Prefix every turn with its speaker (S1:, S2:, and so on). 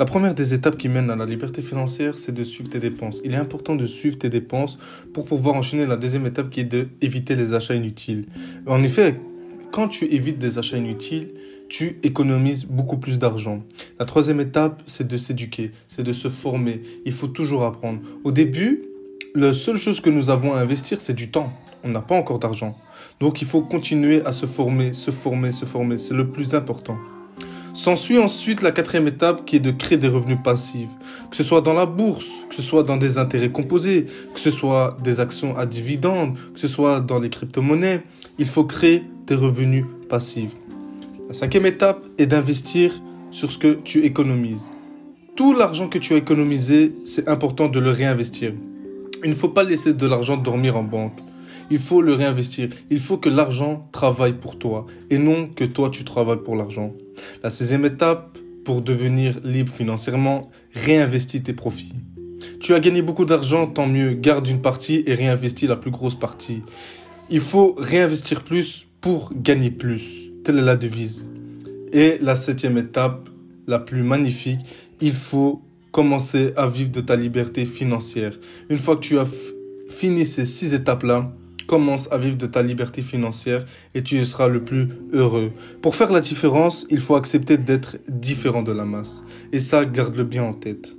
S1: La première des étapes qui mène à la liberté financière, c'est de suivre tes dépenses. Il est important de suivre tes dépenses pour pouvoir enchaîner la deuxième étape qui est d'éviter les achats inutiles. En effet, quand tu évites des achats inutiles, tu économises beaucoup plus d'argent. La troisième étape, c'est de s'éduquer, c'est de se former. Il faut toujours apprendre. Au début, la seule chose que nous avons à investir, c'est du temps. On n'a pas encore d'argent. Donc il faut continuer à se former, se former, se former. C'est le plus important. S'ensuit ensuite la quatrième étape qui est de créer des revenus passifs, que ce soit dans la bourse, que ce soit dans des intérêts composés, que ce soit des actions à dividendes, que ce soit dans les crypto-monnaies. Il faut créer des revenus passifs. La cinquième étape est d'investir sur ce que tu économises. Tout l'argent que tu as économisé, c'est important de le réinvestir. Il ne faut pas laisser de l'argent dormir en banque. Il faut le réinvestir. Il faut que l'argent travaille pour toi et non que toi tu travailles pour l'argent. La sixième étape, pour devenir libre financièrement, réinvestis tes profits. Tu as gagné beaucoup d'argent, tant mieux, garde une partie et réinvestis la plus grosse partie. Il faut réinvestir plus pour gagner plus. Telle est la devise. Et la septième étape, la plus magnifique, il faut commencer à vivre de ta liberté financière. Une fois que tu as fini ces six étapes-là, commence à vivre de ta liberté financière et tu seras le plus heureux. Pour faire la différence, il faut accepter d'être différent de la masse. Et ça, garde-le bien en tête.